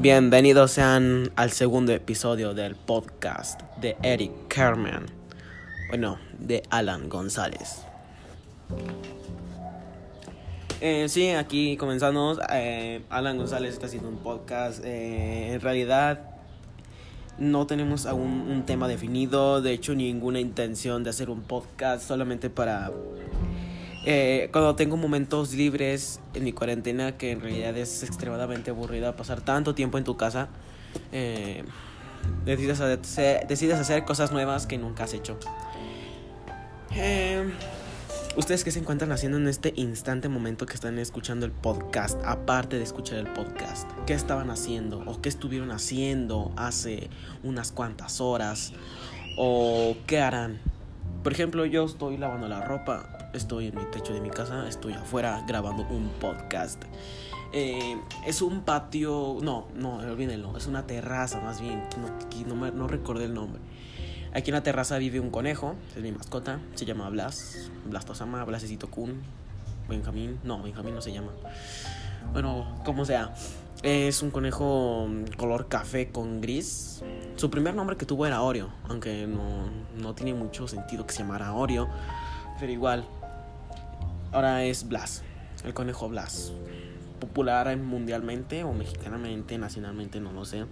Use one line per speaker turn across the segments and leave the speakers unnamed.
Bienvenidos sean al segundo episodio del podcast de Eric Kerman. Bueno, de Alan González. Eh, sí, aquí comenzamos. Eh, Alan González está haciendo un podcast. Eh, en realidad no tenemos aún un tema definido. De hecho, ninguna intención de hacer un podcast solamente para eh, cuando tengo momentos libres en mi cuarentena, que en realidad es extremadamente aburrida pasar tanto tiempo en tu casa, eh, decides, hacer, decides hacer cosas nuevas que nunca has hecho. Eh, ¿Ustedes qué se encuentran haciendo en este instante momento que están escuchando el podcast? Aparte de escuchar el podcast, ¿qué estaban haciendo? ¿O qué estuvieron haciendo hace unas cuantas horas? ¿O qué harán? Por ejemplo, yo estoy lavando la ropa estoy en mi techo de mi casa, estoy afuera grabando un podcast. Eh, es un patio, no, no, olvídenlo, es una terraza más bien, no, no, no recordé el nombre. Aquí en la terraza vive un conejo, es mi mascota, se llama Blas, Blas Tosama, Blasecito Kun, Benjamín, no, Benjamín no se llama. Bueno, como sea, es un conejo color café con gris. Su primer nombre que tuvo era Oreo, aunque no, no tiene mucho sentido que se llamara Oreo, pero igual, Ahora es Blas, el conejo Blas. Popular mundialmente o mexicanamente, nacionalmente, no lo sé.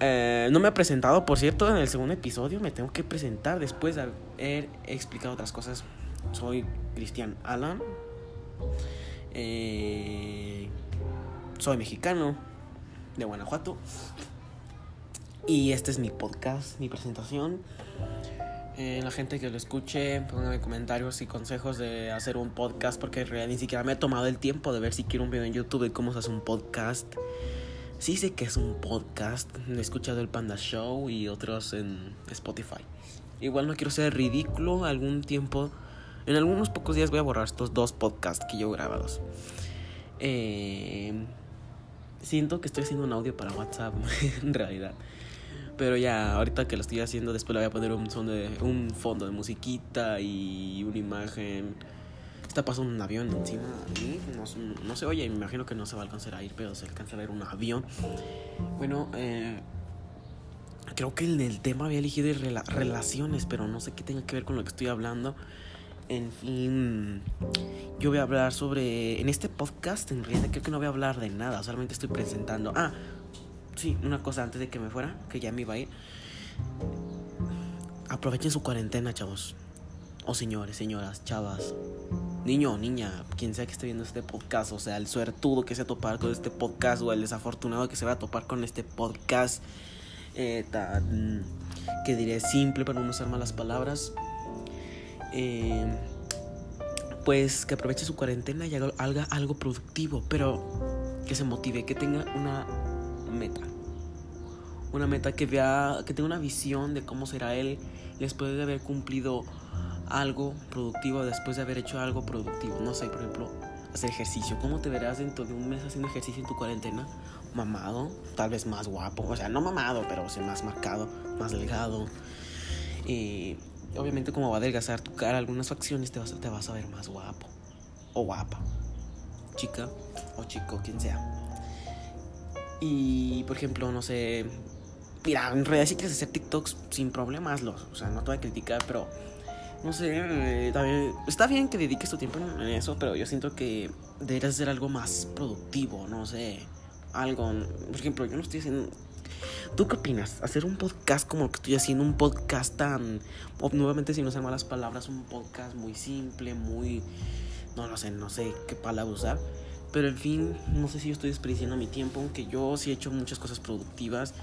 Eh, no me ha presentado, por cierto, en el segundo episodio me tengo que presentar después de haber explicado otras cosas. Soy Cristian Alan. Eh, soy mexicano de Guanajuato. Y este es mi podcast, mi presentación. La gente que lo escuche, pónganme comentarios y consejos de hacer un podcast, porque en realidad ni siquiera me he tomado el tiempo de ver si quiero un video en YouTube de cómo se hace un podcast. Sí sé que es un podcast, he escuchado el Panda Show y otros en Spotify. Igual no quiero ser ridículo, algún tiempo, en algunos pocos días voy a borrar estos dos podcasts que yo grabados. Eh, siento que estoy haciendo un audio para WhatsApp, en realidad. Pero ya, ahorita que lo estoy haciendo, después le voy a poner un, son de, un fondo de musiquita y una imagen. Está pasando un avión encima No, no, se oye, me imagino que no se va a alcanzar a ir, pero se alcanza a ver un avión. Bueno, eh, creo que el, el tema había elegido relaciones, pero no sé qué tenga que ver con lo que estoy hablando. En fin, yo voy a hablar sobre. En este podcast, en realidad, creo que no voy a hablar de nada, solamente estoy presentando. Ah, sí, una cosa antes de que me fuera, que ya me iba a ir. Aprovechen su cuarentena, chavos. O señores, señoras, chavas. Niño niña, quien sea que esté viendo este podcast, o sea, el suertudo que se va a topar con este podcast, o el desafortunado que se va a topar con este podcast, eh, tan, que diré simple para no usar malas palabras. Eh, pues que aproveche su cuarentena y haga algo productivo, pero que se motive, que tenga una meta. Una meta que vea, que tenga una visión de cómo será él después de haber cumplido algo productivo, después de haber hecho algo productivo. No sé, por ejemplo, hacer ejercicio. ¿Cómo te verás dentro de un mes haciendo ejercicio en tu cuarentena? Mamado, tal vez más guapo. O sea, no mamado, pero más marcado, más delgado. Y obviamente como va a adelgazar tu cara, algunas facciones te vas, te vas a ver más guapo. O guapa. Chica o chico, quien sea. Y, por ejemplo, no sé. Mira, en realidad si quieres hacer TikToks sin problemas, los, o sea, no te voy a criticar, pero no sé, eh, está bien que dediques tu tiempo en eso, pero yo siento que deberías hacer algo más productivo, no sé, algo, por ejemplo, yo no estoy haciendo... ¿Tú qué opinas? Hacer un podcast como lo que estoy haciendo, un podcast tan, nuevamente sin usar malas palabras, un podcast muy simple, muy, no lo sé, no sé qué palabra usar, pero en fin, no sé si yo estoy desperdiciando mi tiempo, aunque yo sí he hecho muchas cosas productivas.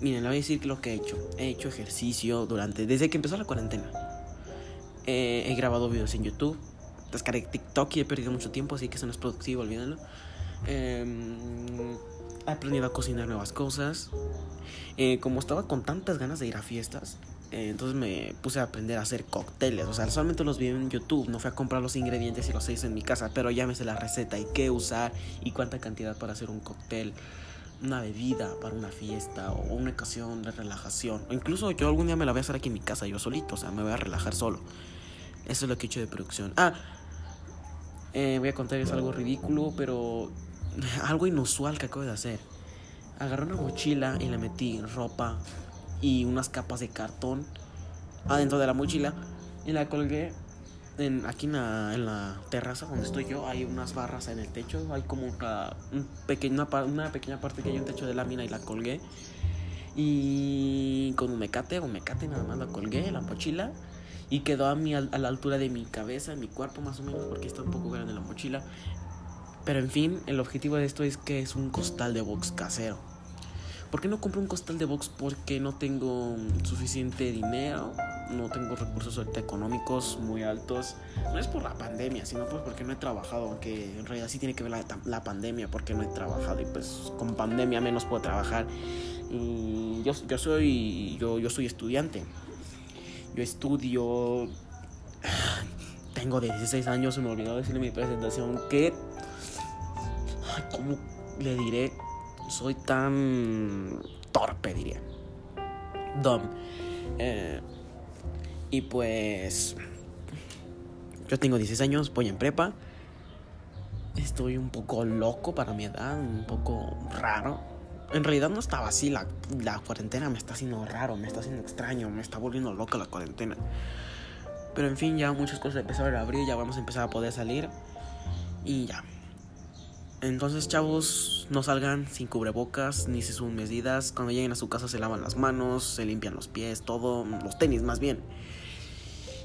Miren, le voy a decir lo que he hecho. He hecho ejercicio durante, desde que empezó la cuarentena. Eh, he grabado videos en YouTube. Descargué TikTok y he perdido mucho tiempo, así que eso no es productivo, olvídenlo. Em, he aprendido a cocinar nuevas cosas. Eh, como estaba con tantas ganas de ir a fiestas, eh, entonces me puse a aprender a hacer cócteles. O sea, solamente los vi en YouTube. No fui a comprar los ingredientes y los hice en mi casa. Pero ya me sé la receta y qué usar y cuánta cantidad para hacer un cóctel. Una bebida para una fiesta o una ocasión de relajación. O incluso yo algún día me la voy a hacer aquí en mi casa yo solito. O sea, me voy a relajar solo. Eso es lo que he hecho de producción. Ah, eh, voy a contarles algo ridículo, pero algo inusual que acabo de hacer. Agarré una mochila y le metí ropa y unas capas de cartón adentro de la mochila y la colgué en, aquí en la, terraza donde estoy yo hay unas barras en el techo hay como una, un pequeño, una pequeña parte que hay un techo de lámina y la colgué y con un mecate un mecate nada más la colgué la mochila y quedó a, mi, a la altura de mi cabeza, mi cuerpo más o menos, porque está un poco grande la mochila. Pero en fin, el objetivo de esto es que es un costal de box casero. ¿Por qué no compro un costal de box? Porque no tengo suficiente dinero, no tengo recursos económicos muy altos. No es por la pandemia, sino pues porque no he trabajado, aunque en realidad sí tiene que ver la, pandemia, porque no he trabajado y pues con pandemia menos puedo trabajar. Yo, soy yo, soy estudiante, yo estudio. Tengo 16 años, se me olvidó decirle mi presentación que. ¿Cómo le diré? Soy tan torpe, diría. Dumb. Eh, y pues. Yo tengo 16 años, voy en prepa. Estoy un poco loco para mi edad, un poco raro en realidad no estaba así. La, la cuarentena me está haciendo raro, me está haciendo extraño, me está volviendo loca la cuarentena. Pero en fin, ya muchas cosas empezaron a abrir, ya vamos a empezar a poder salir. Y ya. Entonces, chavos, no salgan sin cubrebocas ni se suben medidas. Cuando lleguen a su casa se lavan las manos, se limpian los pies, todo, los tenis más bien.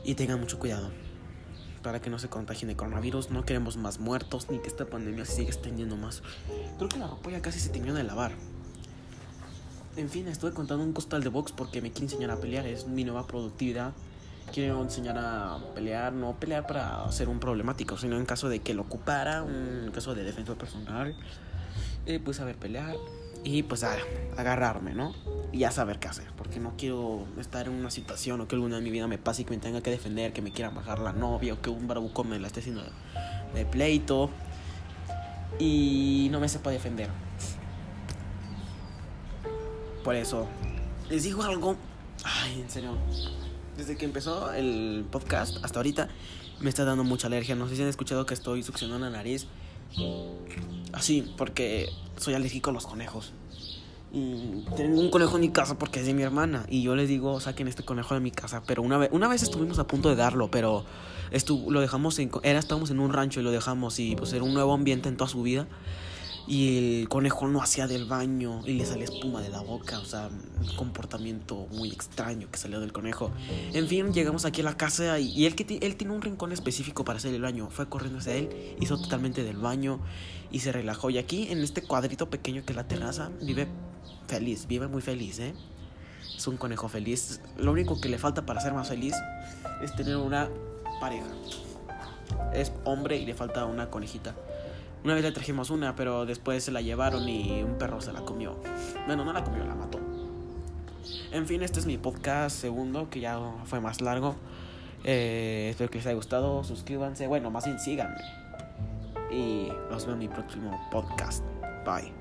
Y tengan mucho cuidado para que no se contagien de coronavirus. No queremos más muertos ni que esta pandemia se siga extendiendo más. Creo que la ropa ya casi se terminó de lavar. En fin, estuve contando un costal de box porque me quiere enseñar a pelear. Es mi nueva productividad. Quiero enseñar a pelear, no pelear para ser un problemático, sino en caso de que lo ocupara, un caso de defensa personal, eh, pues saber pelear y pues agarrarme, ¿no? Y ya saber qué hacer, porque no quiero estar en una situación o que alguna de mi vida me pase y que me tenga que defender, que me quiera bajar la novia o que un barbuco me la esté haciendo de pleito y no me sepa defender. Por eso, les digo algo, ay, en serio, desde que empezó el podcast hasta ahorita me está dando mucha alergia, no sé si han escuchado que estoy succionando la nariz. Así, porque soy alérgico a los conejos. Y tengo un conejo en mi casa porque es de mi hermana. Y yo les digo, saquen este conejo de mi casa. Pero una vez, una vez estuvimos a punto de darlo, pero lo dejamos en. Era, estábamos en un rancho y lo dejamos. Y pues era un nuevo ambiente en toda su vida y el conejo no hacía del baño y le salía espuma de la boca, o sea, un comportamiento muy extraño que salió del conejo. En fin, llegamos aquí a la casa y, él, que él tiene un rincón específico para hacer el baño, fue corriendo hacia él, hizo totalmente del baño y se relajó. Y aquí en este cuadrito pequeño que es la terraza, vive feliz, vive muy feliz, ¿eh? Es un conejo feliz. Lo único que le falta para ser más feliz es tener una pareja. Es hombre y le falta una conejita. Una vez le trajimos una, pero después se la llevaron y un perro se la comió. Bueno, no la comió, la mató. En fin, este es mi podcast segundo, que ya fue más largo. Eh, espero que les haya gustado. Suscríbanse. Bueno, más bien síganme. Y nos vemos en mi próximo podcast. Bye.